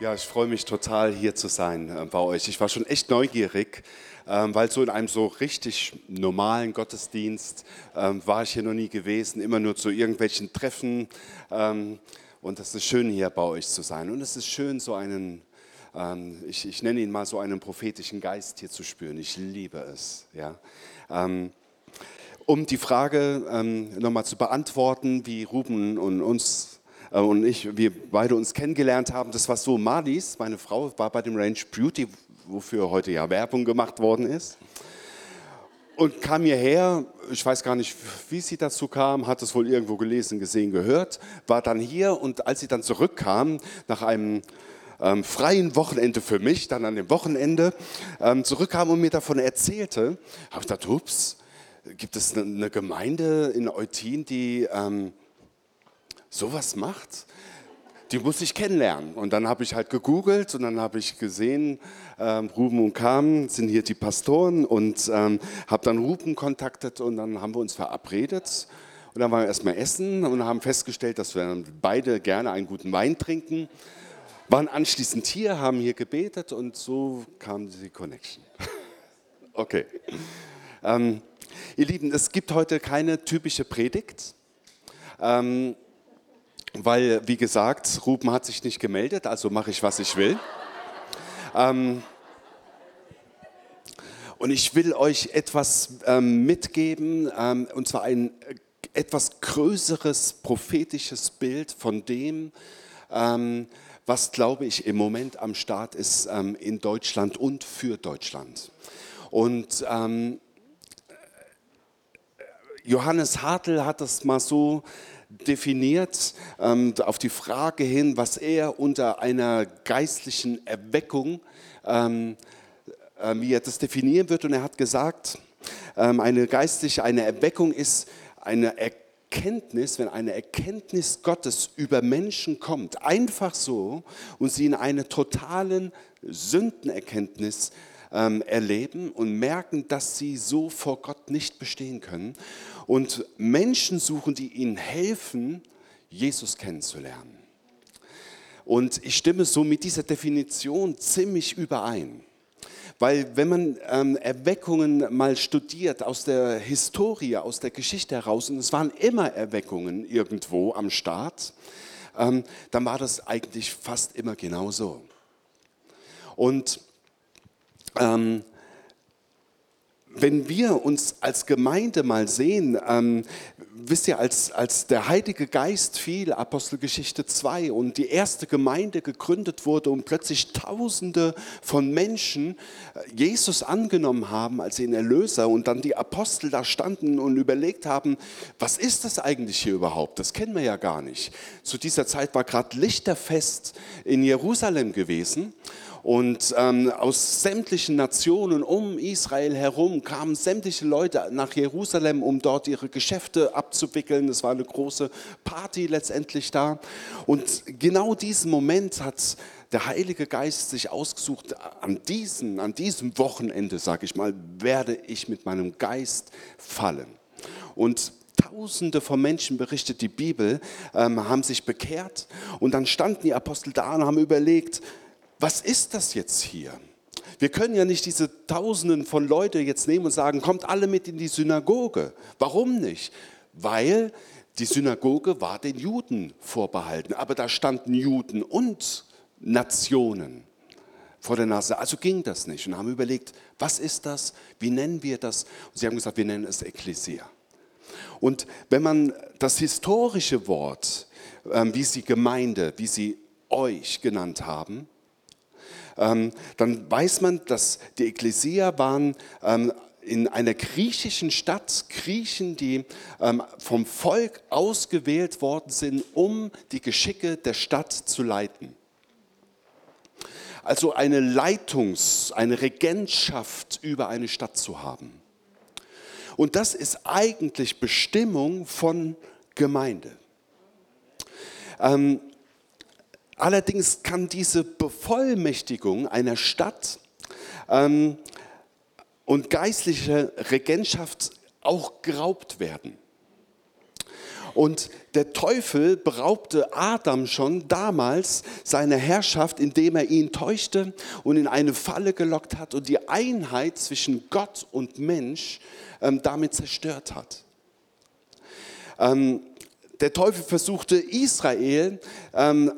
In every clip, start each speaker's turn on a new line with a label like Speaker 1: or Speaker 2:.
Speaker 1: Ja, ich freue mich total, hier zu sein äh, bei euch. Ich war schon echt neugierig, ähm, weil so in einem so richtig normalen Gottesdienst ähm, war ich hier noch nie gewesen, immer nur zu irgendwelchen Treffen. Ähm, und es ist schön, hier bei euch zu sein. Und es ist schön, so einen, ich, ich, nenne ihn mal so einen prophetischen Geist hier zu spüren. Ich liebe es. Ja. Um die Frage nochmal zu beantworten, wie Ruben und uns und ich, wir beide uns kennengelernt haben, das war so, Marlies, meine Frau, war bei dem Range Beauty, wofür heute ja Werbung gemacht worden ist. Und kam hierher, ich weiß gar nicht, wie sie dazu kam, hat es wohl irgendwo gelesen, gesehen, gehört, war dann hier und als sie dann zurückkam, nach einem ähm, freien Wochenende für mich, dann an dem Wochenende, ähm, zurückkam und mir davon erzählte, habe ich gedacht, ups, gibt es eine Gemeinde in Eutin, die ähm, sowas macht, die muss ich kennenlernen. Und dann habe ich halt gegoogelt und dann habe ich gesehen, ähm, Ruben und Carmen sind hier die Pastoren und ähm, habe dann Ruben kontaktet und dann haben wir uns verabredet. Und dann waren wir erstmal essen und haben festgestellt, dass wir beide gerne einen guten Wein trinken. Waren anschließend hier, haben hier gebetet und so kam die Connection. okay. Ähm, ihr Lieben, es gibt heute keine typische Predigt. Ähm, weil, wie gesagt, Ruben hat sich nicht gemeldet, also mache ich, was ich will. Ähm, und ich will euch etwas ähm, mitgeben, ähm, und zwar ein äh, etwas größeres prophetisches Bild von dem, ähm, was, glaube ich, im Moment am Start ist ähm, in Deutschland und für Deutschland. Und ähm, Johannes Hartl hat das mal so definiert ähm, auf die Frage hin, was er unter einer geistlichen Erweckung, ähm, äh, wie er das definieren wird. Und er hat gesagt, ähm, eine geistliche, eine Erweckung ist eine Erkenntnis, wenn eine Erkenntnis Gottes über Menschen kommt, einfach so und sie in eine totalen Sündenerkenntnis ähm, erleben und merken, dass sie so vor Gott nicht bestehen können und Menschen suchen, die ihnen helfen, Jesus kennenzulernen. Und ich stimme so mit dieser Definition ziemlich überein. Weil wenn man ähm, Erweckungen mal studiert aus der Historie, aus der Geschichte heraus, und es waren immer Erweckungen irgendwo am Start, ähm, dann war das eigentlich fast immer genau so. Und ähm, wenn wir uns als Gemeinde mal sehen, ähm, wisst ihr, als, als der Heilige Geist fiel, Apostelgeschichte 2, und die erste Gemeinde gegründet wurde und plötzlich Tausende von Menschen äh, Jesus angenommen haben als ihren Erlöser und dann die Apostel da standen und überlegt haben, was ist das eigentlich hier überhaupt? Das kennen wir ja gar nicht. Zu dieser Zeit war gerade Lichterfest in Jerusalem gewesen und ähm, aus sämtlichen Nationen um Israel herum kamen sämtliche Leute nach Jerusalem, um dort ihre Geschäfte abzuwickeln. Es war eine große Party letztendlich da. Und genau diesen Moment hat der Heilige Geist sich ausgesucht, an diesem, an diesem Wochenende, sage ich mal, werde ich mit meinem Geist fallen. Und Tausende von Menschen, berichtet die Bibel, ähm, haben sich bekehrt. Und dann standen die Apostel da und haben überlegt, was ist das jetzt hier? Wir können ja nicht diese Tausenden von Leuten jetzt nehmen und sagen, kommt alle mit in die Synagoge. Warum nicht? Weil die Synagoge war den Juden vorbehalten, aber da standen Juden und Nationen vor der Nase. Also ging das nicht und haben überlegt, was ist das? Wie nennen wir das? Und sie haben gesagt, wir nennen es Ekklesia. Und wenn man das historische Wort, ähm, wie sie Gemeinde, wie sie euch genannt haben, dann weiß man, dass die Ekklesia waren ähm, in einer griechischen Stadt, Griechen, die ähm, vom Volk ausgewählt worden sind, um die Geschicke der Stadt zu leiten. Also eine Leitungs-, eine Regentschaft über eine Stadt zu haben. Und das ist eigentlich Bestimmung von Gemeinde. Ähm, Allerdings kann diese Bevollmächtigung einer Stadt ähm, und geistliche Regentschaft auch geraubt werden. Und der Teufel beraubte Adam schon damals seine Herrschaft, indem er ihn täuschte und in eine Falle gelockt hat und die Einheit zwischen Gott und Mensch ähm, damit zerstört hat. Ähm, der Teufel versuchte Israel ähm,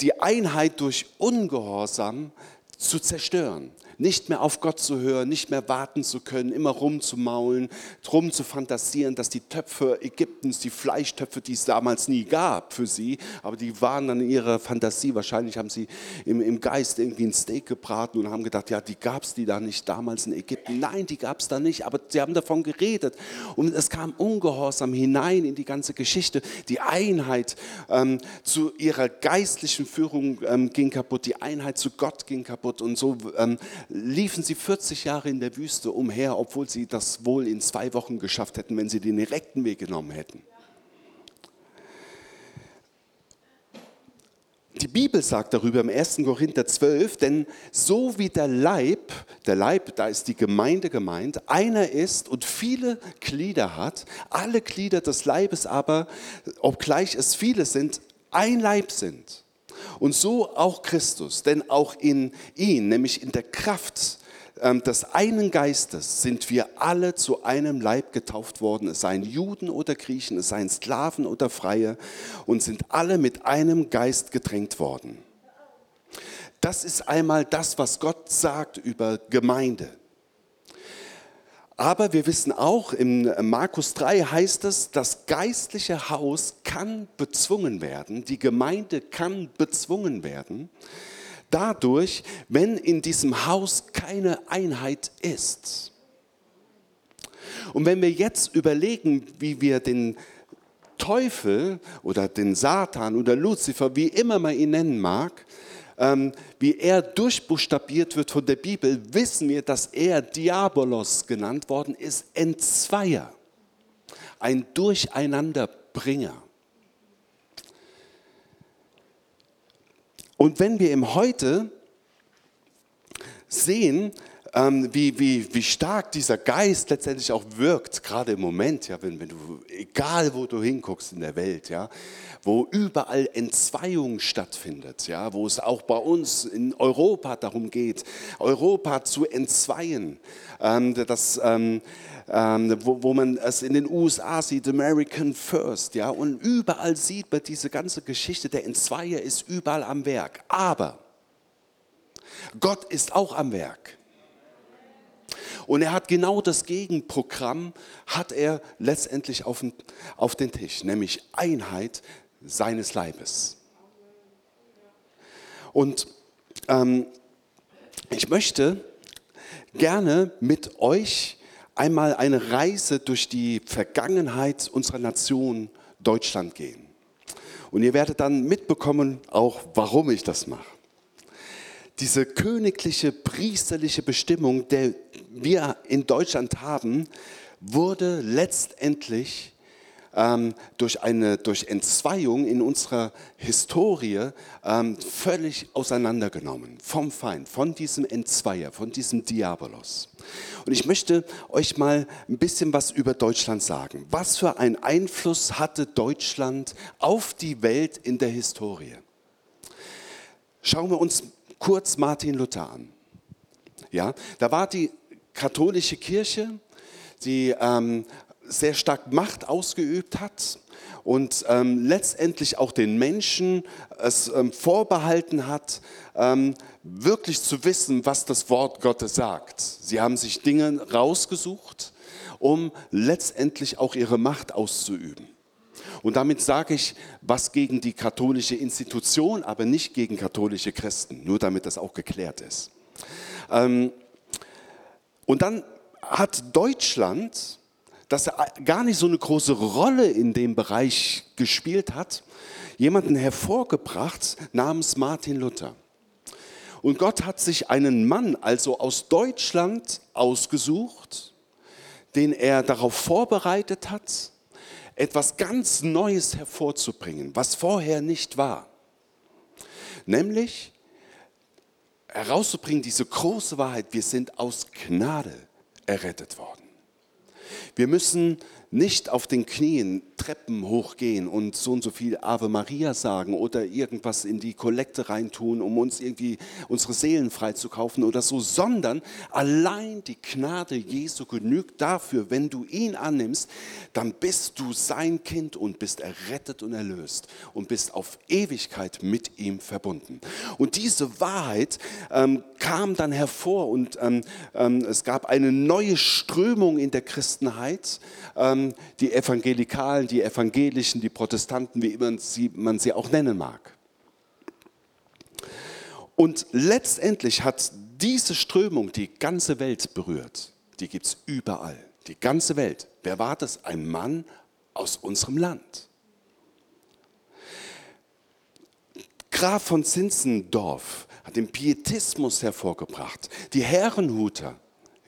Speaker 1: die Einheit durch Ungehorsam zu zerstören nicht mehr auf Gott zu hören, nicht mehr warten zu können, immer rumzumaulen, drum zu fantasieren, dass die Töpfe Ägyptens, die Fleischtöpfe, die es damals nie gab für sie, aber die waren dann in ihrer Fantasie, wahrscheinlich haben sie im, im Geist irgendwie ein Steak gebraten und haben gedacht, ja, die gab es die da nicht damals in Ägypten. Nein, die gab es da nicht, aber sie haben davon geredet. Und es kam Ungehorsam hinein in die ganze Geschichte. Die Einheit ähm, zu ihrer geistlichen Führung ähm, ging kaputt, die Einheit zu Gott ging kaputt und so ähm, liefen sie 40 Jahre in der Wüste umher, obwohl sie das wohl in zwei Wochen geschafft hätten, wenn sie den direkten Weg genommen hätten. Die Bibel sagt darüber im 1. Korinther 12, denn so wie der Leib, der Leib, da ist die Gemeinde gemeint, einer ist und viele Glieder hat, alle Glieder des Leibes aber, obgleich es viele sind, ein Leib sind. Und so auch Christus, denn auch in ihn, nämlich in der Kraft ähm, des einen Geistes, sind wir alle zu einem Leib getauft worden, es seien Juden oder Griechen, es seien Sklaven oder Freie, und sind alle mit einem Geist gedrängt worden. Das ist einmal das, was Gott sagt über Gemeinde. Aber wir wissen auch, im Markus 3 heißt es, das geistliche Haus kann bezwungen werden, die Gemeinde kann bezwungen werden, dadurch, wenn in diesem Haus keine Einheit ist. Und wenn wir jetzt überlegen, wie wir den Teufel oder den Satan oder Luzifer, wie immer man ihn nennen mag, wie er durchbuchstabiert wird von der Bibel, wissen wir, dass er Diabolos genannt worden ist, Entzweier, ein Durcheinanderbringer. Und wenn wir im Heute sehen, ähm, wie, wie, wie stark dieser Geist letztendlich auch wirkt, gerade im Moment, ja, wenn, wenn du, egal wo du hinguckst in der Welt, ja, wo überall Entzweiung stattfindet, ja, wo es auch bei uns in Europa darum geht, Europa zu entzweien. Ähm, das, ähm, ähm, wo, wo, man es in den USA sieht, American First, ja, und überall sieht man diese ganze Geschichte, der Entzweier ist überall am Werk. Aber Gott ist auch am Werk. Und er hat genau das Gegenprogramm, hat er letztendlich auf den, auf den Tisch, nämlich Einheit seines Leibes. Und ähm, ich möchte gerne mit euch einmal eine Reise durch die Vergangenheit unserer Nation Deutschland gehen. Und ihr werdet dann mitbekommen, auch warum ich das mache. Diese königliche, priesterliche Bestimmung, der wir in Deutschland haben, wurde letztendlich ähm, durch eine durch Entzweiung in unserer Historie ähm, völlig auseinandergenommen vom Feind, von diesem Entzweier, von diesem Diabolos. Und ich möchte euch mal ein bisschen was über Deutschland sagen. Was für einen Einfluss hatte Deutschland auf die Welt in der Historie? Schauen wir uns kurz Martin Luther an. Ja, da war die katholische Kirche, die ähm, sehr stark Macht ausgeübt hat und ähm, letztendlich auch den Menschen es ähm, vorbehalten hat, ähm, wirklich zu wissen, was das Wort Gottes sagt. Sie haben sich Dinge rausgesucht, um letztendlich auch ihre Macht auszuüben. Und damit sage ich was gegen die katholische Institution, aber nicht gegen katholische Christen, nur damit das auch geklärt ist. Ähm, und dann hat Deutschland dass er gar nicht so eine große Rolle in dem Bereich gespielt hat, jemanden hervorgebracht namens Martin Luther. Und Gott hat sich einen Mann also aus Deutschland ausgesucht, den er darauf vorbereitet hat, etwas ganz Neues hervorzubringen, was vorher nicht war. Nämlich herauszubringen diese große Wahrheit, wir sind aus Gnade errettet worden. Wir müssen nicht auf den Knien Treppen hochgehen und so und so viel Ave Maria sagen oder irgendwas in die Kollekte reintun, um uns irgendwie unsere Seelen freizukaufen oder so, sondern allein die Gnade Jesu genügt dafür, wenn du ihn annimmst, dann bist du sein Kind und bist errettet und erlöst und bist auf Ewigkeit mit ihm verbunden. Und diese Wahrheit ähm, kam dann hervor und ähm, ähm, es gab eine neue Strömung in der Christenheit. Ähm, die Evangelikalen, die Evangelischen, die Protestanten, wie man sie, man sie auch nennen mag. Und letztendlich hat diese Strömung die ganze Welt berührt. Die gibt es überall. Die ganze Welt. Wer war das? Ein Mann aus unserem Land. Graf von Zinzendorf hat den Pietismus hervorgebracht. Die Herrenhuter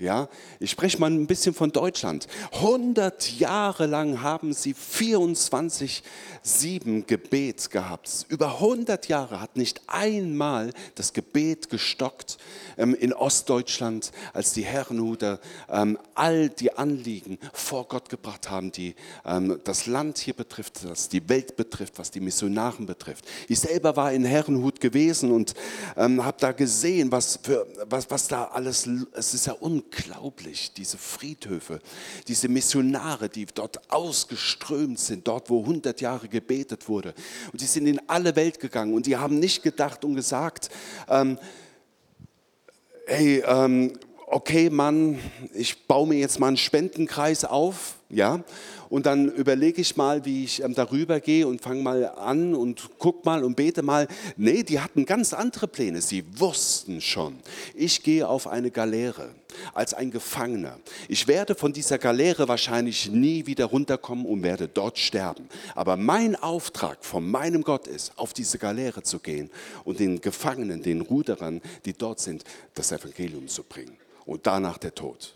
Speaker 1: ja, ich spreche mal ein bisschen von Deutschland. 100 Jahre lang haben sie 24-7 Gebet gehabt. Über 100 Jahre hat nicht einmal das Gebet gestockt ähm, in Ostdeutschland, als die Herrenhuter ähm, all die Anliegen vor Gott gebracht haben, die ähm, das Land hier betrifft, was die Welt betrifft, was die Missionaren betrifft. Ich selber war in Herrenhut gewesen und ähm, habe da gesehen, was, für, was, was da alles, es ist ja unglaublich unglaublich, diese Friedhöfe, diese Missionare, die dort ausgeströmt sind, dort wo 100 Jahre gebetet wurde. Und die sind in alle Welt gegangen und die haben nicht gedacht und gesagt, ähm, hey, ähm, okay Mann, ich baue mir jetzt mal einen Spendenkreis auf, ja, und dann überlege ich mal, wie ich ähm, darüber gehe und fange mal an und guck mal und bete mal. Nee, die hatten ganz andere Pläne. Sie wussten schon, ich gehe auf eine Galeere als ein Gefangener. Ich werde von dieser Galeere wahrscheinlich nie wieder runterkommen und werde dort sterben. Aber mein Auftrag von meinem Gott ist, auf diese Galeere zu gehen und den Gefangenen, den Ruderern, die dort sind, das Evangelium zu bringen. Und danach der Tod.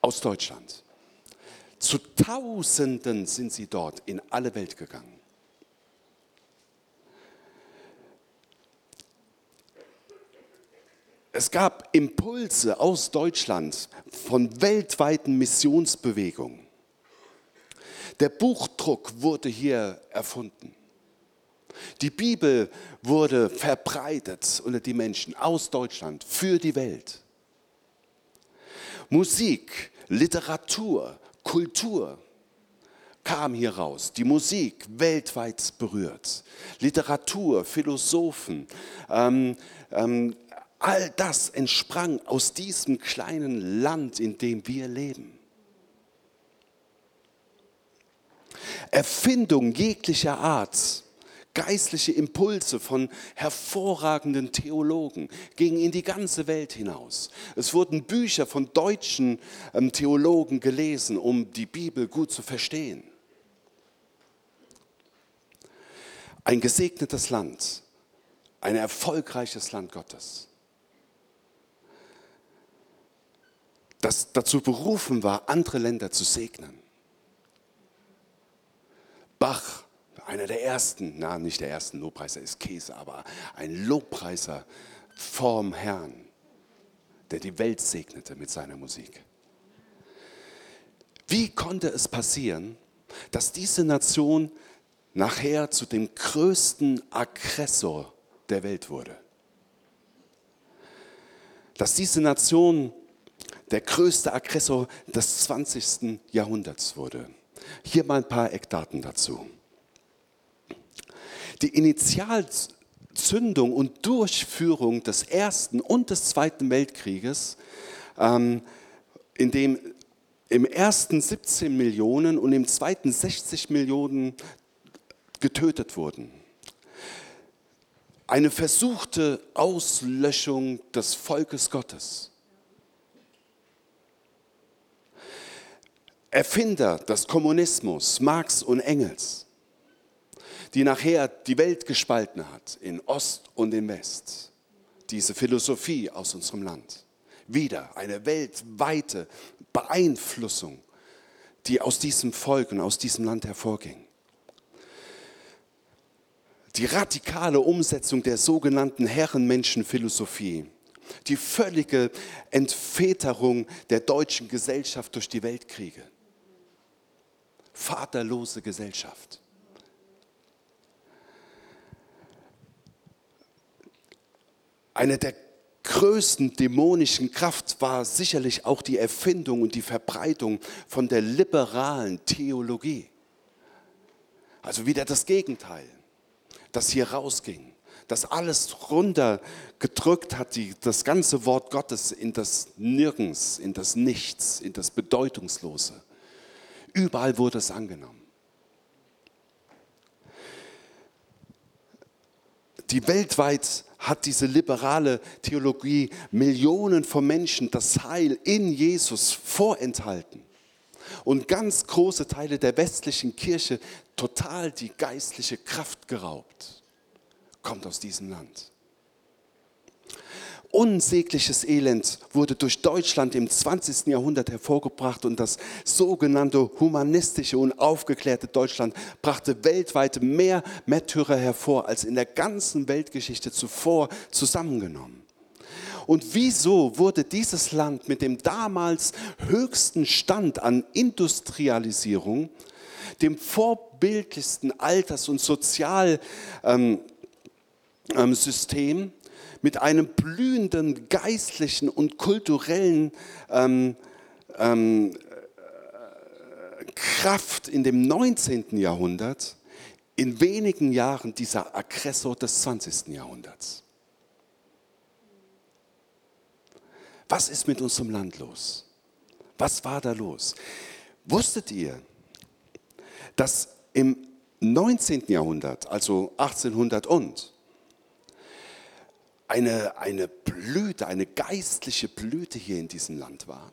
Speaker 1: Aus Deutschland. Zu Tausenden sind sie dort in alle Welt gegangen. Es gab Impulse aus Deutschland von weltweiten Missionsbewegungen. Der Buchdruck wurde hier erfunden. Die Bibel wurde verbreitet unter die Menschen aus Deutschland für die Welt. Musik, Literatur, Kultur kam hier raus, die Musik weltweit berührt, Literatur, Philosophen, ähm, ähm, all das entsprang aus diesem kleinen Land, in dem wir leben. Erfindung jeglicher Art geistliche Impulse von hervorragenden Theologen gingen in die ganze Welt hinaus. Es wurden Bücher von deutschen ähm, Theologen gelesen, um die Bibel gut zu verstehen. Ein gesegnetes Land, ein erfolgreiches Land Gottes, das dazu berufen war, andere Länder zu segnen. Bach einer der ersten, na nicht der ersten Lobpreiser ist Käse, aber ein Lobpreiser vorm Herrn, der die Welt segnete mit seiner Musik. Wie konnte es passieren, dass diese Nation nachher zu dem größten Aggressor der Welt wurde? Dass diese Nation der größte Aggressor des 20. Jahrhunderts wurde. Hier mal ein paar Eckdaten dazu. Die Initialzündung und Durchführung des Ersten und des Zweiten Weltkrieges, ähm, in dem im ersten 17 Millionen und im zweiten 60 Millionen getötet wurden. Eine versuchte Auslöschung des Volkes Gottes. Erfinder des Kommunismus, Marx und Engels die nachher die Welt gespalten hat, in Ost und in West. Diese Philosophie aus unserem Land. Wieder eine weltweite Beeinflussung, die aus diesem Volk und aus diesem Land hervorging. Die radikale Umsetzung der sogenannten Herrenmenschenphilosophie Die völlige Entväterung der deutschen Gesellschaft durch die Weltkriege. Vaterlose Gesellschaft. Eine der größten dämonischen Kraft war sicherlich auch die Erfindung und die Verbreitung von der liberalen Theologie. Also wieder das Gegenteil, das hier rausging, das alles runtergedrückt hat, die, das ganze Wort Gottes in das Nirgends, in das Nichts, in das Bedeutungslose. Überall wurde es angenommen. Die weltweit hat diese liberale Theologie Millionen von Menschen das Heil in Jesus vorenthalten und ganz große Teile der westlichen Kirche total die geistliche Kraft geraubt. Kommt aus diesem Land. Unsägliches Elend wurde durch Deutschland im 20. Jahrhundert hervorgebracht und das sogenannte humanistische und aufgeklärte Deutschland brachte weltweit mehr Märtyrer hervor als in der ganzen Weltgeschichte zuvor zusammengenommen. Und wieso wurde dieses Land mit dem damals höchsten Stand an Industrialisierung, dem vorbildlichsten Alters- und Sozialsystem, ähm, ähm, mit einem blühenden geistlichen und kulturellen ähm, ähm, Kraft in dem 19. Jahrhundert, in wenigen Jahren dieser Aggressor des 20. Jahrhunderts. Was ist mit unserem Land los? Was war da los? Wusstet ihr, dass im 19. Jahrhundert, also 1800 und, eine, eine Blüte, eine geistliche Blüte hier in diesem Land war.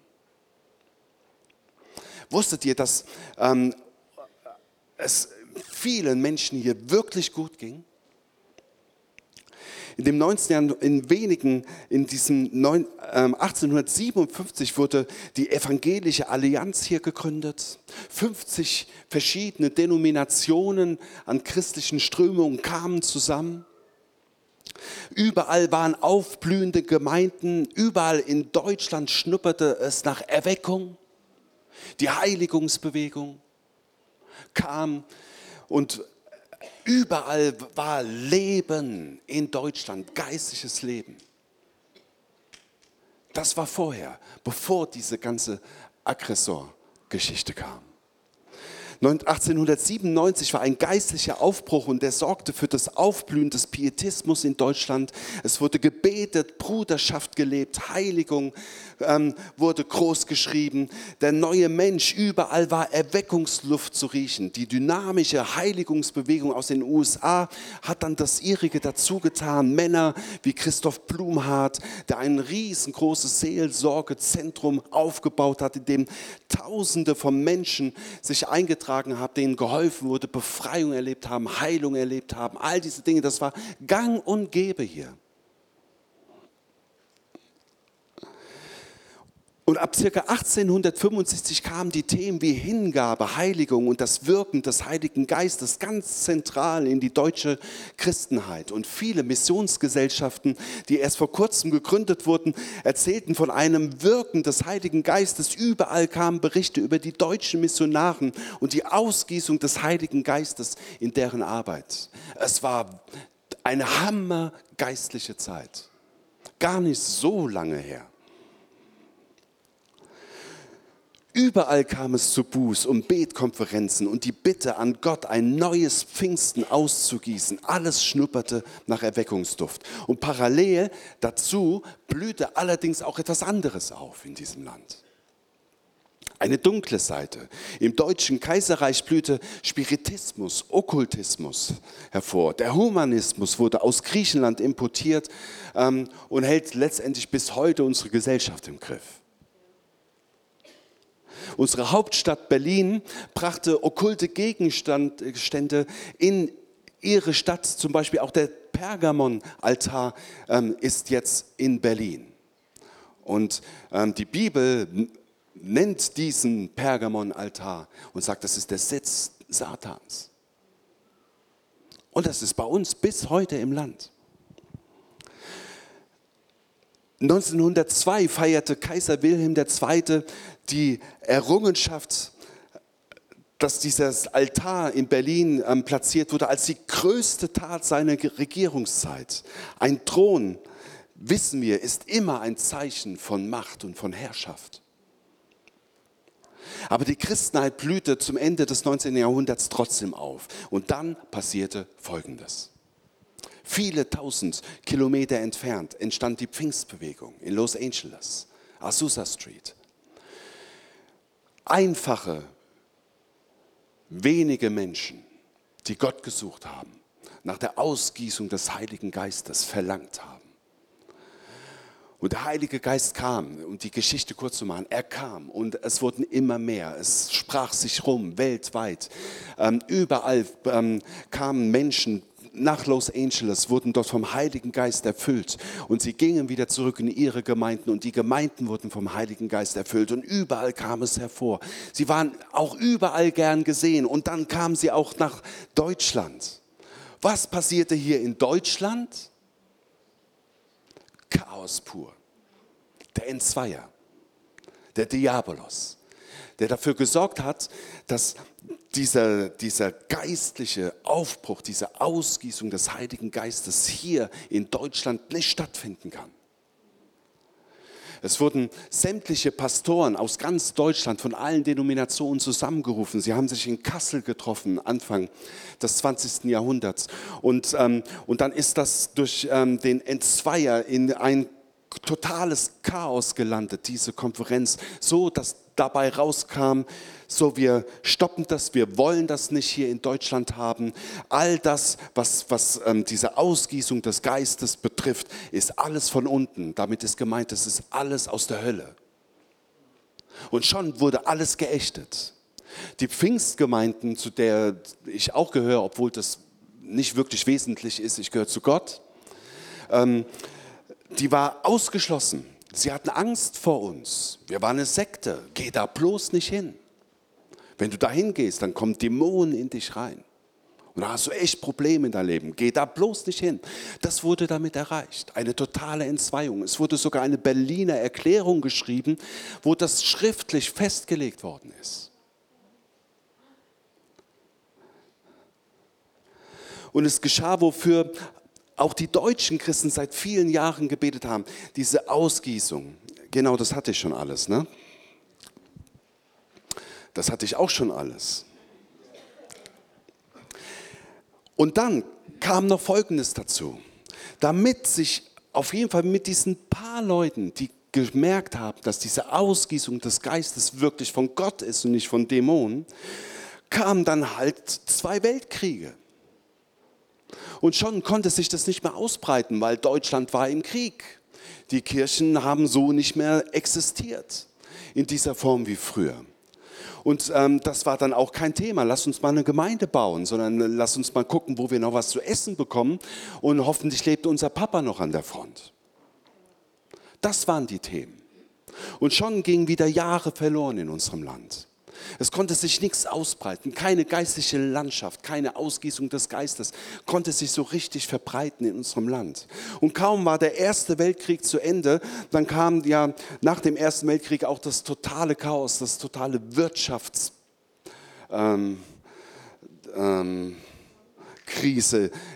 Speaker 1: Wusstet ihr, dass ähm, es vielen Menschen hier wirklich gut ging? In dem 19. Jahr, in wenigen, in diesem 9, äh, 1857 wurde die Evangelische Allianz hier gegründet. 50 verschiedene Denominationen an christlichen Strömungen kamen zusammen. Überall waren aufblühende Gemeinden, überall in Deutschland schnupperte es nach Erweckung. Die Heiligungsbewegung kam und überall war Leben in Deutschland, geistliches Leben. Das war vorher, bevor diese ganze Aggressorgeschichte kam. 1897 war ein geistlicher Aufbruch und der sorgte für das Aufblühen des Pietismus in Deutschland. Es wurde gebetet, Bruderschaft gelebt, Heiligung ähm, wurde groß geschrieben. Der neue Mensch, überall war Erweckungsluft zu riechen. Die dynamische Heiligungsbewegung aus den USA hat dann das ihrige dazu getan. Männer wie Christoph Blumhardt, der ein riesengroßes Seelsorgezentrum aufgebaut hat, in dem Tausende von Menschen sich eingetragen beigetragen habe, denen geholfen wurde, Befreiung erlebt haben, Heilung erlebt haben, all diese Dinge, das war gang und gäbe hier. Und ab ca. 1865 kamen die Themen wie Hingabe, Heiligung und das Wirken des Heiligen Geistes ganz zentral in die deutsche Christenheit. Und viele Missionsgesellschaften, die erst vor kurzem gegründet wurden, erzählten von einem Wirken des Heiligen Geistes. Überall kamen Berichte über die deutschen Missionaren und die Ausgießung des Heiligen Geistes in deren Arbeit. Es war eine hammergeistliche Zeit. Gar nicht so lange her. Überall kam es zu Buß- und Betkonferenzen und die Bitte an Gott, ein neues Pfingsten auszugießen. Alles schnupperte nach Erweckungsduft. Und parallel dazu blühte allerdings auch etwas anderes auf in diesem Land. Eine dunkle Seite. Im deutschen Kaiserreich blühte Spiritismus, Okkultismus hervor. Der Humanismus wurde aus Griechenland importiert ähm, und hält letztendlich bis heute unsere Gesellschaft im Griff. Unsere Hauptstadt Berlin brachte okkulte Gegenstände in ihre Stadt, zum Beispiel auch der Pergamon-Altar ähm, ist jetzt in Berlin. Und ähm, die Bibel nennt diesen Pergamon-Altar und sagt, das ist der Sitz Satans. Und das ist bei uns bis heute im Land. 1902 feierte Kaiser Wilhelm II. Die Errungenschaft, dass dieses Altar in Berlin ähm, platziert wurde, als die größte Tat seiner Regierungszeit. Ein Thron, wissen wir, ist immer ein Zeichen von Macht und von Herrschaft. Aber die Christenheit blühte zum Ende des 19. Jahrhunderts trotzdem auf. Und dann passierte Folgendes. Viele tausend Kilometer entfernt entstand die Pfingstbewegung in Los Angeles, Azusa Street. Einfache, wenige Menschen, die Gott gesucht haben, nach der Ausgießung des Heiligen Geistes verlangt haben. Und der Heilige Geist kam, um die Geschichte kurz zu machen, er kam und es wurden immer mehr. Es sprach sich rum, weltweit. Ähm, überall ähm, kamen Menschen nach Los Angeles, wurden dort vom Heiligen Geist erfüllt. Und sie gingen wieder zurück in ihre Gemeinden und die Gemeinden wurden vom Heiligen Geist erfüllt. Und überall kam es hervor. Sie waren auch überall gern gesehen. Und dann kamen sie auch nach Deutschland. Was passierte hier in Deutschland? Chaos pur. Der Entzweier, der Diabolos, der dafür gesorgt hat, dass dieser, dieser geistliche Aufbruch, diese Ausgießung des Heiligen Geistes hier in Deutschland nicht stattfinden kann. Es wurden sämtliche Pastoren aus ganz Deutschland von allen Denominationen zusammengerufen. Sie haben sich in Kassel getroffen, Anfang des 20. Jahrhunderts. Und, ähm, und dann ist das durch ähm, den Entzweier in ein totales Chaos gelandet, diese Konferenz, so dass dabei rauskam, so wir stoppen das, wir wollen das nicht hier in Deutschland haben. All das, was, was ähm, diese Ausgießung des Geistes betrifft, ist alles von unten. Damit ist gemeint, es ist alles aus der Hölle. Und schon wurde alles geächtet. Die Pfingstgemeinden, zu der ich auch gehöre, obwohl das nicht wirklich wesentlich ist, ich gehöre zu Gott, ähm, die war ausgeschlossen. Sie hatten Angst vor uns. Wir waren eine Sekte. Geh da bloß nicht hin. Wenn du da hingehst, dann kommen Dämonen in dich rein. Und da hast du echt Probleme in deinem Leben. Geh da bloß nicht hin. Das wurde damit erreicht. Eine totale Entzweiung. Es wurde sogar eine Berliner Erklärung geschrieben, wo das schriftlich festgelegt worden ist. Und es geschah, wofür auch die deutschen Christen seit vielen Jahren gebetet haben. Diese Ausgießung. Genau, das hatte ich schon alles. Ne? Das hatte ich auch schon alles. Und dann kam noch Folgendes dazu. Damit sich auf jeden Fall mit diesen paar Leuten, die gemerkt haben, dass diese Ausgießung des Geistes wirklich von Gott ist und nicht von Dämonen, kamen dann halt zwei Weltkriege. Und schon konnte sich das nicht mehr ausbreiten, weil Deutschland war im Krieg. Die Kirchen haben so nicht mehr existiert in dieser Form wie früher. Und ähm, das war dann auch kein Thema. Lass uns mal eine Gemeinde bauen, sondern lass uns mal gucken, wo wir noch was zu essen bekommen. Und hoffentlich lebt unser Papa noch an der Front. Das waren die Themen. Und schon gingen wieder Jahre verloren in unserem Land. Es konnte sich nichts ausbreiten, keine geistliche Landschaft, keine Ausgießung des Geistes konnte sich so richtig verbreiten in unserem Land. Und kaum war der Erste Weltkrieg zu Ende, dann kam ja nach dem Ersten Weltkrieg auch das totale Chaos, das totale Wirtschaftskrise. Ähm, ähm,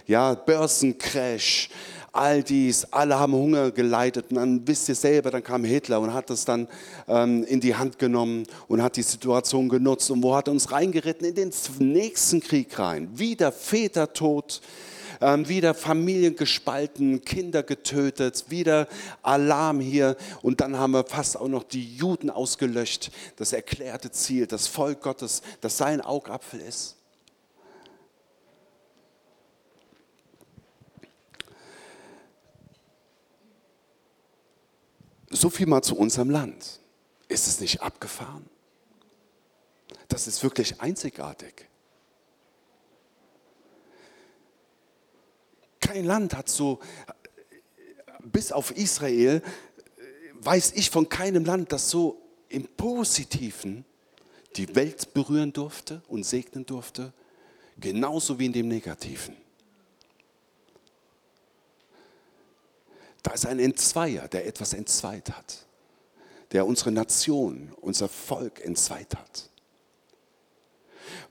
Speaker 1: ja, Börsencrash, all dies, alle haben Hunger geleitet und dann wisst ihr selber, dann kam Hitler und hat das dann ähm, in die Hand genommen und hat die Situation genutzt und wo hat er uns reingeritten? In den nächsten Krieg rein. Wieder Väter tot, ähm, wieder Familien gespalten, Kinder getötet, wieder Alarm hier und dann haben wir fast auch noch die Juden ausgelöscht. Das erklärte Ziel, das Volk Gottes, das sein Augapfel ist. So viel mal zu unserem Land. Ist es nicht abgefahren? Das ist wirklich einzigartig. Kein Land hat so, bis auf Israel, weiß ich von keinem Land, das so im Positiven die Welt berühren durfte und segnen durfte, genauso wie in dem Negativen. Da ist ein Entzweier, der etwas entzweit hat, der unsere Nation, unser Volk entzweit hat.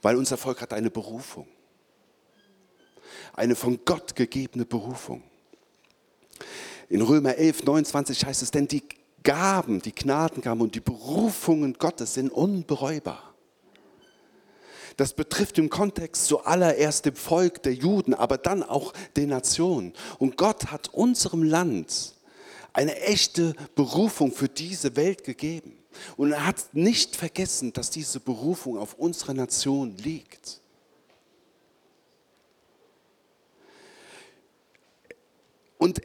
Speaker 1: Weil unser Volk hat eine Berufung, eine von Gott gegebene Berufung. In Römer 11, 29 heißt es, denn die Gaben, die Gnadengaben und die Berufungen Gottes sind unbereubar. Das betrifft im Kontext zuallererst dem Volk der Juden, aber dann auch den Nationen. Und Gott hat unserem Land eine echte Berufung für diese Welt gegeben. Und er hat nicht vergessen, dass diese Berufung auf unserer Nation liegt. Und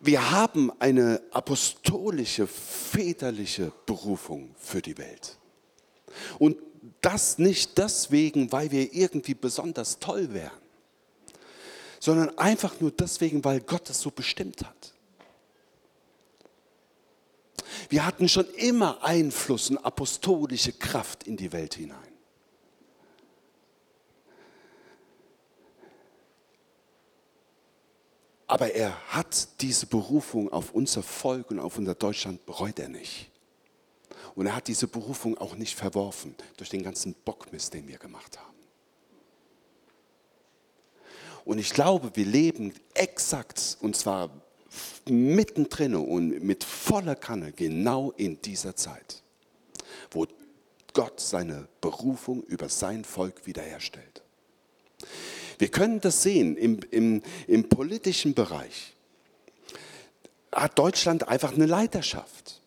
Speaker 1: wir haben eine apostolische, väterliche Berufung für die Welt. Und das nicht deswegen, weil wir irgendwie besonders toll wären, sondern einfach nur deswegen, weil Gott es so bestimmt hat. Wir hatten schon immer Einfluss und apostolische Kraft in die Welt hinein. Aber er hat diese Berufung auf unser Volk und auf unser Deutschland bereut er nicht. Und er hat diese Berufung auch nicht verworfen durch den ganzen Bockmist, den wir gemacht haben. Und ich glaube, wir leben exakt, und zwar mittendrin und mit voller Kanne, genau in dieser Zeit, wo Gott seine Berufung über sein Volk wiederherstellt. Wir können das sehen im, im, im politischen Bereich. Hat Deutschland einfach eine Leiterschaft.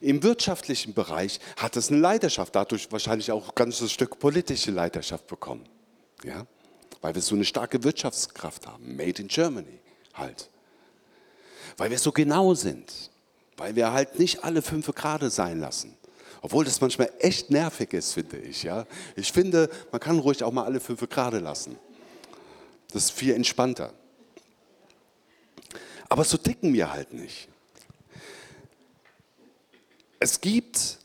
Speaker 1: Im wirtschaftlichen Bereich hat es eine Leiterschaft, dadurch wahrscheinlich auch ein ganzes Stück politische Leiterschaft bekommen. Ja? Weil wir so eine starke Wirtschaftskraft haben. Made in Germany halt. Weil wir so genau sind. Weil wir halt nicht alle fünf Grade sein lassen. Obwohl das manchmal echt nervig ist, finde ich. Ja? Ich finde, man kann ruhig auch mal alle fünf Grade lassen. Das ist viel entspannter. Aber so ticken wir halt nicht. Es gibt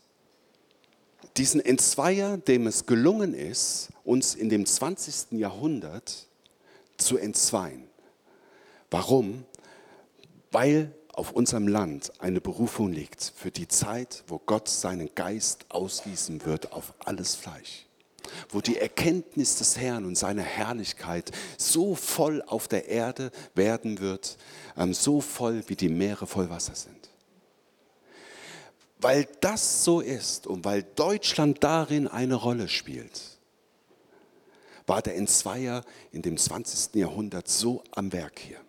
Speaker 1: diesen Entzweier, dem es gelungen ist, uns in dem 20. Jahrhundert zu entzweien. Warum? Weil auf unserem Land eine Berufung liegt für die Zeit, wo Gott seinen Geist ausgießen wird auf alles Fleisch. Wo die Erkenntnis des Herrn und seiner Herrlichkeit so voll auf der Erde werden wird, ähm, so voll wie die Meere voll Wasser sind. Weil das so ist und weil Deutschland darin eine Rolle spielt, war der Entzweier in dem 20. Jahrhundert so am Werk hier.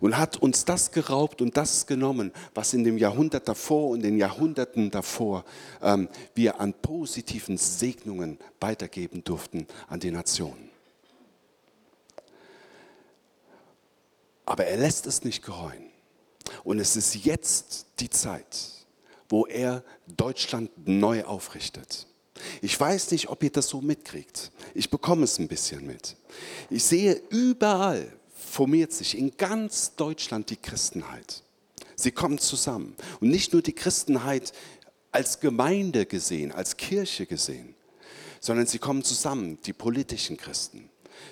Speaker 1: Und hat uns das geraubt und das genommen, was in dem Jahrhundert davor und den Jahrhunderten davor ähm, wir an positiven Segnungen weitergeben durften an die Nationen. Aber er lässt es nicht gereuen. Und es ist jetzt die Zeit, wo er Deutschland neu aufrichtet. Ich weiß nicht, ob ihr das so mitkriegt. Ich bekomme es ein bisschen mit. Ich sehe überall formiert sich in ganz Deutschland die Christenheit. Sie kommen zusammen. Und nicht nur die Christenheit als Gemeinde gesehen, als Kirche gesehen, sondern sie kommen zusammen, die politischen Christen,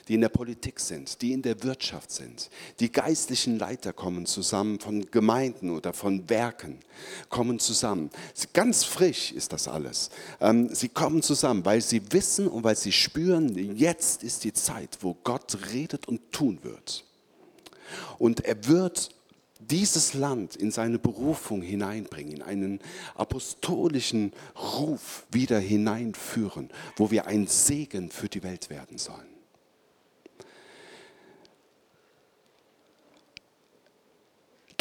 Speaker 1: die in der Politik sind, die in der Wirtschaft sind. Die geistlichen Leiter kommen zusammen von Gemeinden oder von Werken, kommen zusammen. Ganz frisch ist das alles. Ähm, sie kommen zusammen, weil sie wissen und weil sie spüren, jetzt ist die Zeit, wo Gott redet und tun wird. Und er wird dieses Land in seine Berufung hineinbringen, in einen apostolischen Ruf wieder hineinführen, wo wir ein Segen für die Welt werden sollen.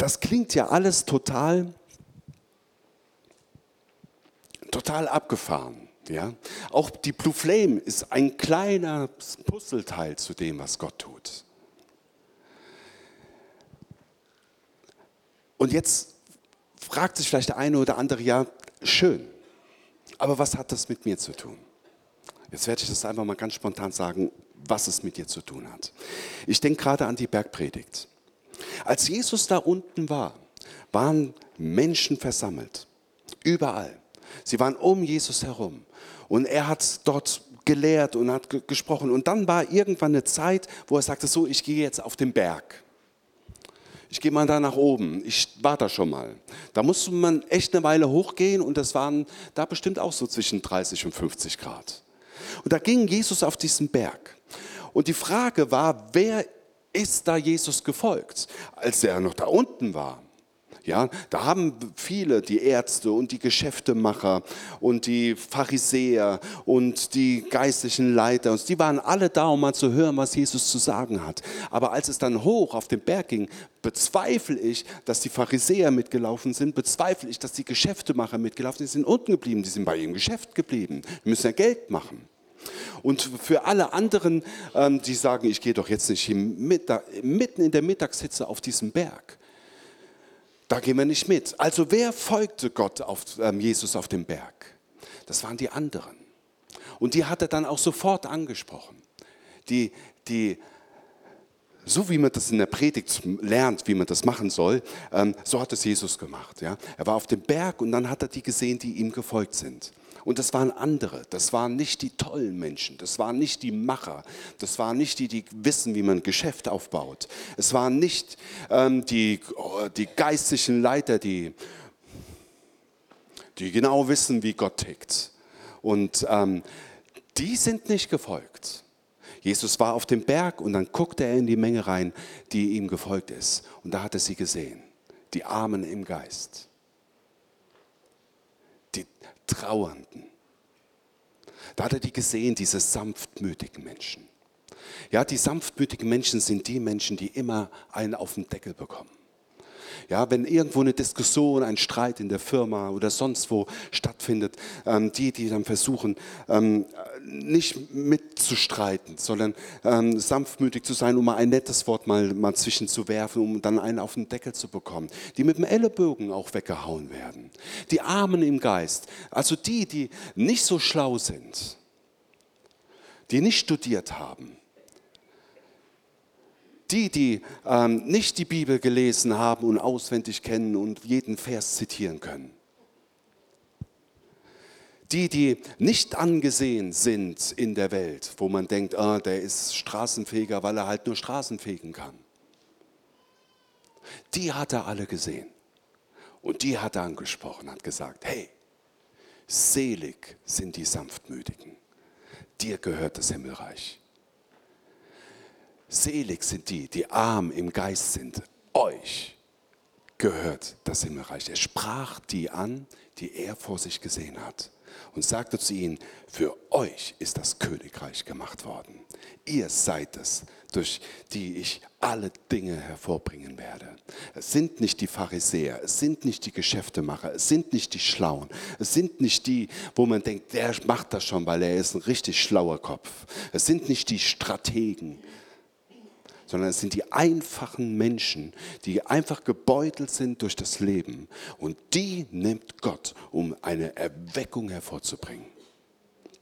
Speaker 1: Das klingt ja alles total, total abgefahren. Ja? Auch die Blue Flame ist ein kleiner Puzzleteil zu dem, was Gott tut. Und jetzt fragt sich vielleicht der eine oder andere, ja, schön, aber was hat das mit mir zu tun? Jetzt werde ich das einfach mal ganz spontan sagen, was es mit dir zu tun hat. Ich denke gerade an die Bergpredigt. Als Jesus da unten war, waren Menschen versammelt. Überall. Sie waren um Jesus herum. Und er hat dort gelehrt und hat gesprochen. Und dann war irgendwann eine Zeit, wo er sagte, so, ich gehe jetzt auf den Berg. ich gehe mal da nach oben, ich war da schon mal. Da musste man echt eine Weile hochgehen und das waren da bestimmt auch so zwischen 30 und 50 Grad. Und da ging Jesus auf diesen Berg. Und die Frage war, wer ist da Jesus gefolgt, als er noch da unten war? Ja, da haben viele, die Ärzte und die Geschäftemacher und die Pharisäer und die geistlichen Leiter, die waren alle da, um mal zu hören, was Jesus zu sagen hat. Aber als es dann hoch auf den Berg ging, bezweifle ich, dass die Pharisäer mitgelaufen sind, bezweifle ich, dass die Geschäftemacher mitgelaufen sind, die sind unten geblieben, die sind bei ihrem Geschäft geblieben, die müssen ja Geld machen. Und für alle anderen, ähm, die sagen, ich gehe doch jetzt nicht mitten in der Mittagshitze auf diesen Berg, da gehen wir nicht mit. Also wer folgte Gott auf ähm, Jesus auf dem Berg? Das waren die anderen. Und die hat er dann auch sofort angesprochen. Die, die, so wie man das in der Predigt lernt, wie man das machen soll, ähm, so hat es Jesus gemacht. Er war auf dem Berg und dann hat er die gesehen, die ihm gefolgt sind. Und das waren andere, das waren nicht die tollen Menschen, das waren nicht die Macher, das waren nicht die, die wissen, wie man Geschäft aufbaut. Es waren nicht ähm, die, oh, die geistlichen Leiter, die, die genau wissen, wie Gott tickt. Und ähm, die sind nicht gefolgt. Jesus war auf dem Berg und dann guckte er in die Menge rein, die ihm gefolgt ist. Und da hat er sie gesehen, die Armen im Geist Trauernden. Da hat er die gesehen, diese sanftmütigen Menschen. Ja, die sanftmütigen Menschen sind die Menschen, die immer einen auf den Deckel bekommen. Ja, wenn irgendwo eine Diskussion, ein Streit in der Firma oder sonst wo stattfindet, ähm, die, die dann versuchen, ähm, nicht mitzustreiten, sondern ähm, sanftmütig zu sein, um mal ein nettes Wort mal, mal zwischenzuwerfen, um dann einen auf den Deckel zu bekommen. Die mit dem Ellenbogen auch weggehauen werden. Die Armen im Geist, also die, die nicht so schlau sind, die nicht studiert haben die, die ähm, nicht die Bibel gelesen haben und auswendig kennen und jeden Vers zitieren können. Die, die nicht angesehen sind in der Welt, wo man denkt, ah, der ist Straßenfeger, weil er halt nur Straßen fegen kann. Die hat er alle gesehen. Und die hat er angesprochen, hat gesagt, hey, selig sind die Sanftmütigen. Dir gehört das Himmelreich. Selig sind die, die arm im Geist sind. Euch gehört das Himmelreich. Er sprach die an, die er vor sich gesehen hat und sagte zu ihnen, für euch ist das Königreich gemacht worden. Ihr seid es, durch die ich alle Dinge hervorbringen werde. Es sind nicht die Pharisäer, es sind nicht die Geschäftemacher, es sind nicht die Schlauen, es sind nicht die, wo man denkt, der macht das schon, weil er ist ein richtig schlauer Kopf. Es sind nicht die Strategen, sondern es sind die einfachen Menschen, die einfach gebeutelt sind durch das Leben. Und die nimmt Gott, um eine Erweckung hervorzubringen.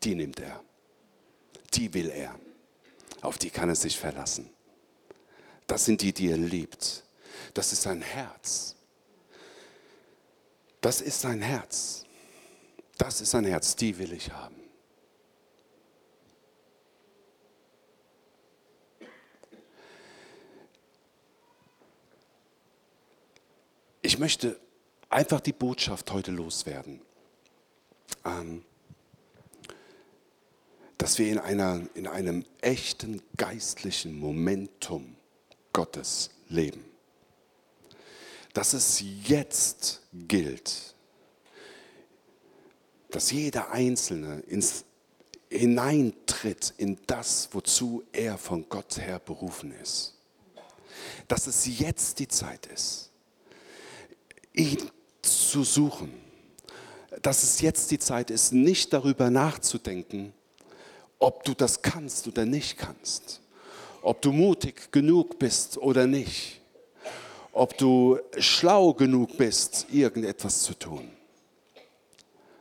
Speaker 1: Die nimmt er. Die will er. Auf die kann er sich verlassen. Das sind die, die er liebt. Das ist sein Herz. Das ist sein Herz. Das ist sein Herz, die will ich haben. Ich möchte einfach die Botschaft heute loswerden, ähm, dass wir in, einer, in einem echten geistlichen Momentum Gottes leben. Dass es jetzt gilt, dass jeder Einzelne ins, hineintritt in das, wozu er von Gott her berufen ist. Dass es jetzt die Zeit ist ihn zu suchen. Dass es jetzt die Zeit ist, nicht darüber nachzudenken, ob du das kannst oder nicht kannst. Ob du mutig genug bist oder nicht. Ob du schlau genug bist, irgendetwas zu tun.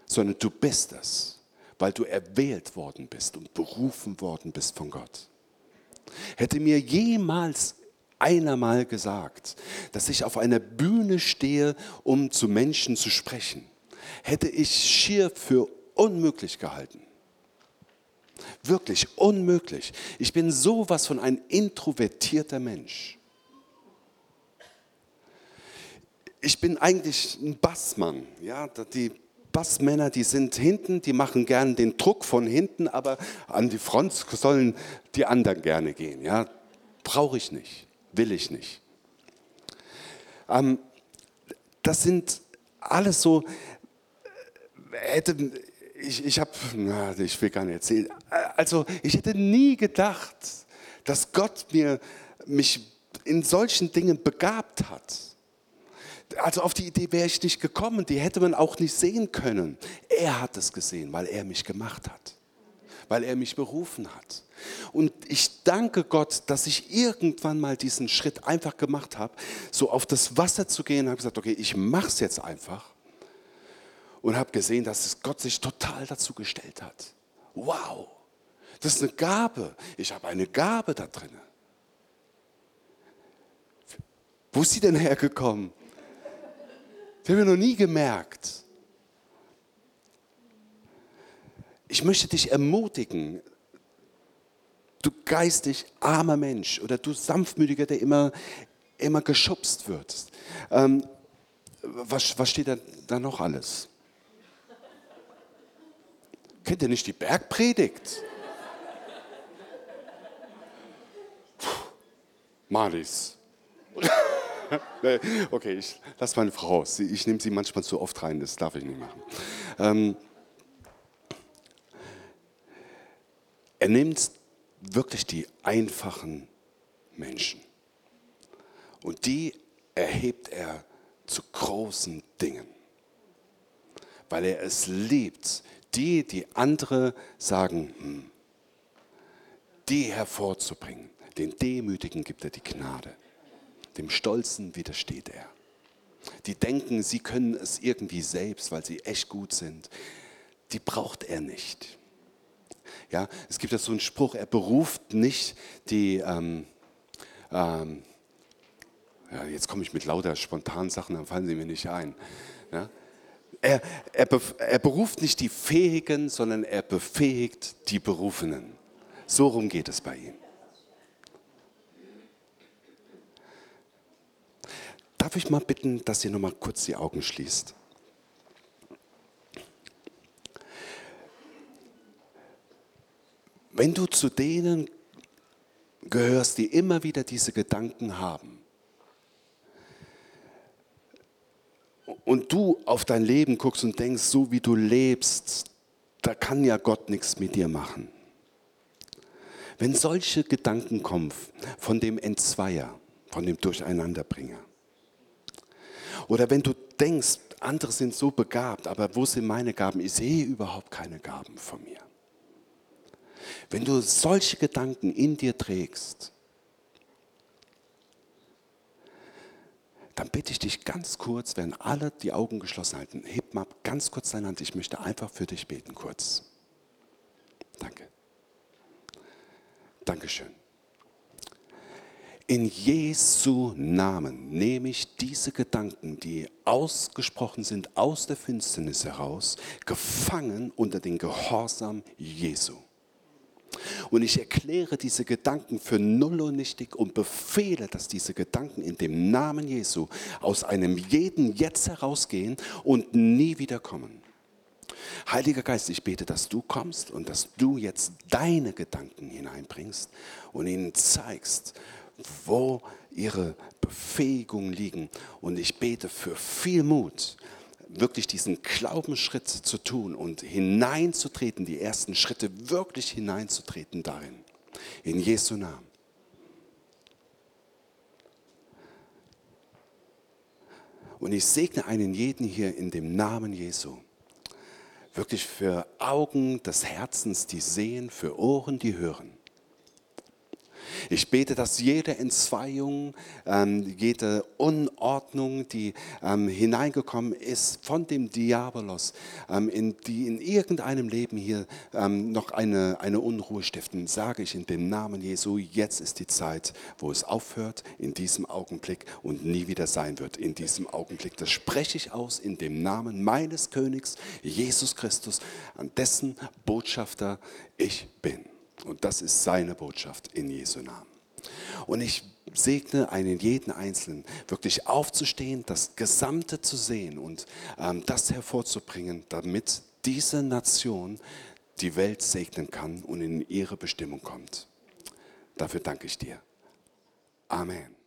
Speaker 1: Sondern du bist es, weil du erwählt worden bist und berufen worden bist von Gott. Hätte mir jemals einer mal gesagt, dass ich auf einer Bühne stehe, um zu Menschen zu sprechen, hätte ich schier für unmöglich gehalten. Wirklich unmöglich. Ich bin sowas von ein introvertierter Mensch. ich bin eigentlich ein Bassmann. Ja, die Bassmänner, die sind hinten, die machen gern den Druck von hinten, aber an die Front sollen die anderen gerne gehen. Ja, brauche ich nicht, will ich nicht. Ähm, das sind alles so, hätte, ich, ich habe, ich will gar nicht erzählen, also ich hätte nie gedacht, dass Gott mir, mich in solchen Dingen begabt hat. Also auf die Idee wäre ich nicht gekommen, die hätte man auch nicht sehen können. Er hat es gesehen, weil er mich gemacht hat, weil er mich berufen hat. Und ich danke Gott, dass ich irgendwann mal diesen Schritt einfach gemacht habe, so auf das Wasser zu gehen, habe gesagt, okay, ich mache es jetzt einfach und habe gesehen, dass Gott sich total dazu gestellt hat. Wow, das ist eine Gabe. Ich habe eine Gabe da drin. Wo ist sie denn hergekommen? Das haben wir noch nie gemerkt. Ich möchte dich ermutigen, du geistig armer Mensch oder du sanftmütiger, der immer, immer geschubst wird. Ähm, was, was steht da, da noch alles? Kennt ihr nicht die Bergpredigt? Malis. okay, ich lasse meine Frau raus. Ich nehme sie manchmal zu oft rein, das darf ich nicht machen. Ähm, er nimmt wirklich die einfachen Menschen und die erhebt er zu großen Dingen, weil er es liebt, die, die andere sagen, hm, die hervorzubringen. Den Demütigen gibt er die Gnade. Dem Stolzen widersteht er. Die denken, sie können es irgendwie selbst, weil sie echt gut sind. Die braucht er nicht. Ja, es gibt ja so einen Spruch, er beruft nicht die, ähm, ähm, ja, jetzt komme ich mit lauter spontanen Sachen, dann fallen sie mir nicht ein. Ja? Er, er, er beruft nicht die Fähigen, sondern er befähigt die Berufenen. So rum geht es bei ihm. Darf ich mal bitten, dass ihr noch mal kurz die Augen schließt? Wenn du zu denen gehörst, die immer wieder diese Gedanken haben, und du auf dein Leben guckst und denkst, so wie du lebst, da kann ja Gott nichts mit dir machen. Wenn solche Gedanken kommen von dem Entzweier, von dem Durcheinanderbringer, oder wenn du denkst, andere sind so begabt, aber wo sind meine Gaben? Ich sehe überhaupt keine Gaben von mir. Wenn du solche Gedanken in dir trägst, dann bitte ich dich ganz kurz, wenn alle die Augen geschlossen halten, heb mal ganz kurz deine Hand. Ich möchte einfach für dich beten kurz. Danke. Dankeschön. In Jesu Namen nehme ich diese Gedanken, die ausgesprochen sind aus der Finsternis heraus, gefangen unter den Gehorsam Jesu. Und ich erkläre diese Gedanken für null und nichtig und befehle, dass diese Gedanken in dem Namen Jesu aus einem jeden jetzt herausgehen und nie wiederkommen. Heiliger Geist, ich bete, dass du kommst und dass du jetzt deine Gedanken hineinbringst und ihnen zeigst, wo ihre Befähigungen liegen. Und ich bete für viel Mut, wirklich diesen Glaubensschritt zu tun und hineinzutreten, die ersten Schritte wirklich hineinzutreten darin. In Jesu Namen. Und ich segne einen jeden hier in dem Namen Jesu. Wirklich für Augen des Herzens, die sehen, für Ohren, die hören. Ich bete, dass jede Entzweiung, ähm, jede Unordnung, die ähm, hineingekommen ist von dem Diabolos, ähm, in, die in irgendeinem Leben hier ähm, noch eine, eine Unruhe stiften, sage ich in dem Namen Jesu, jetzt ist die Zeit, wo es aufhört, in diesem Augenblick und nie wieder sein wird, in diesem Augenblick. Das spreche ich aus in dem Namen meines Königs, Jesus Christus, an dessen Botschafter ich bin. Und das ist seine Botschaft in Jesu Namen. Und ich segne einen jeden Einzelnen, wirklich aufzustehen, das Gesamte zu sehen und ähm, das hervorzubringen, damit diese Nation die Welt segnen kann und in ihre Bestimmung kommt. Dafür danke ich dir. Amen.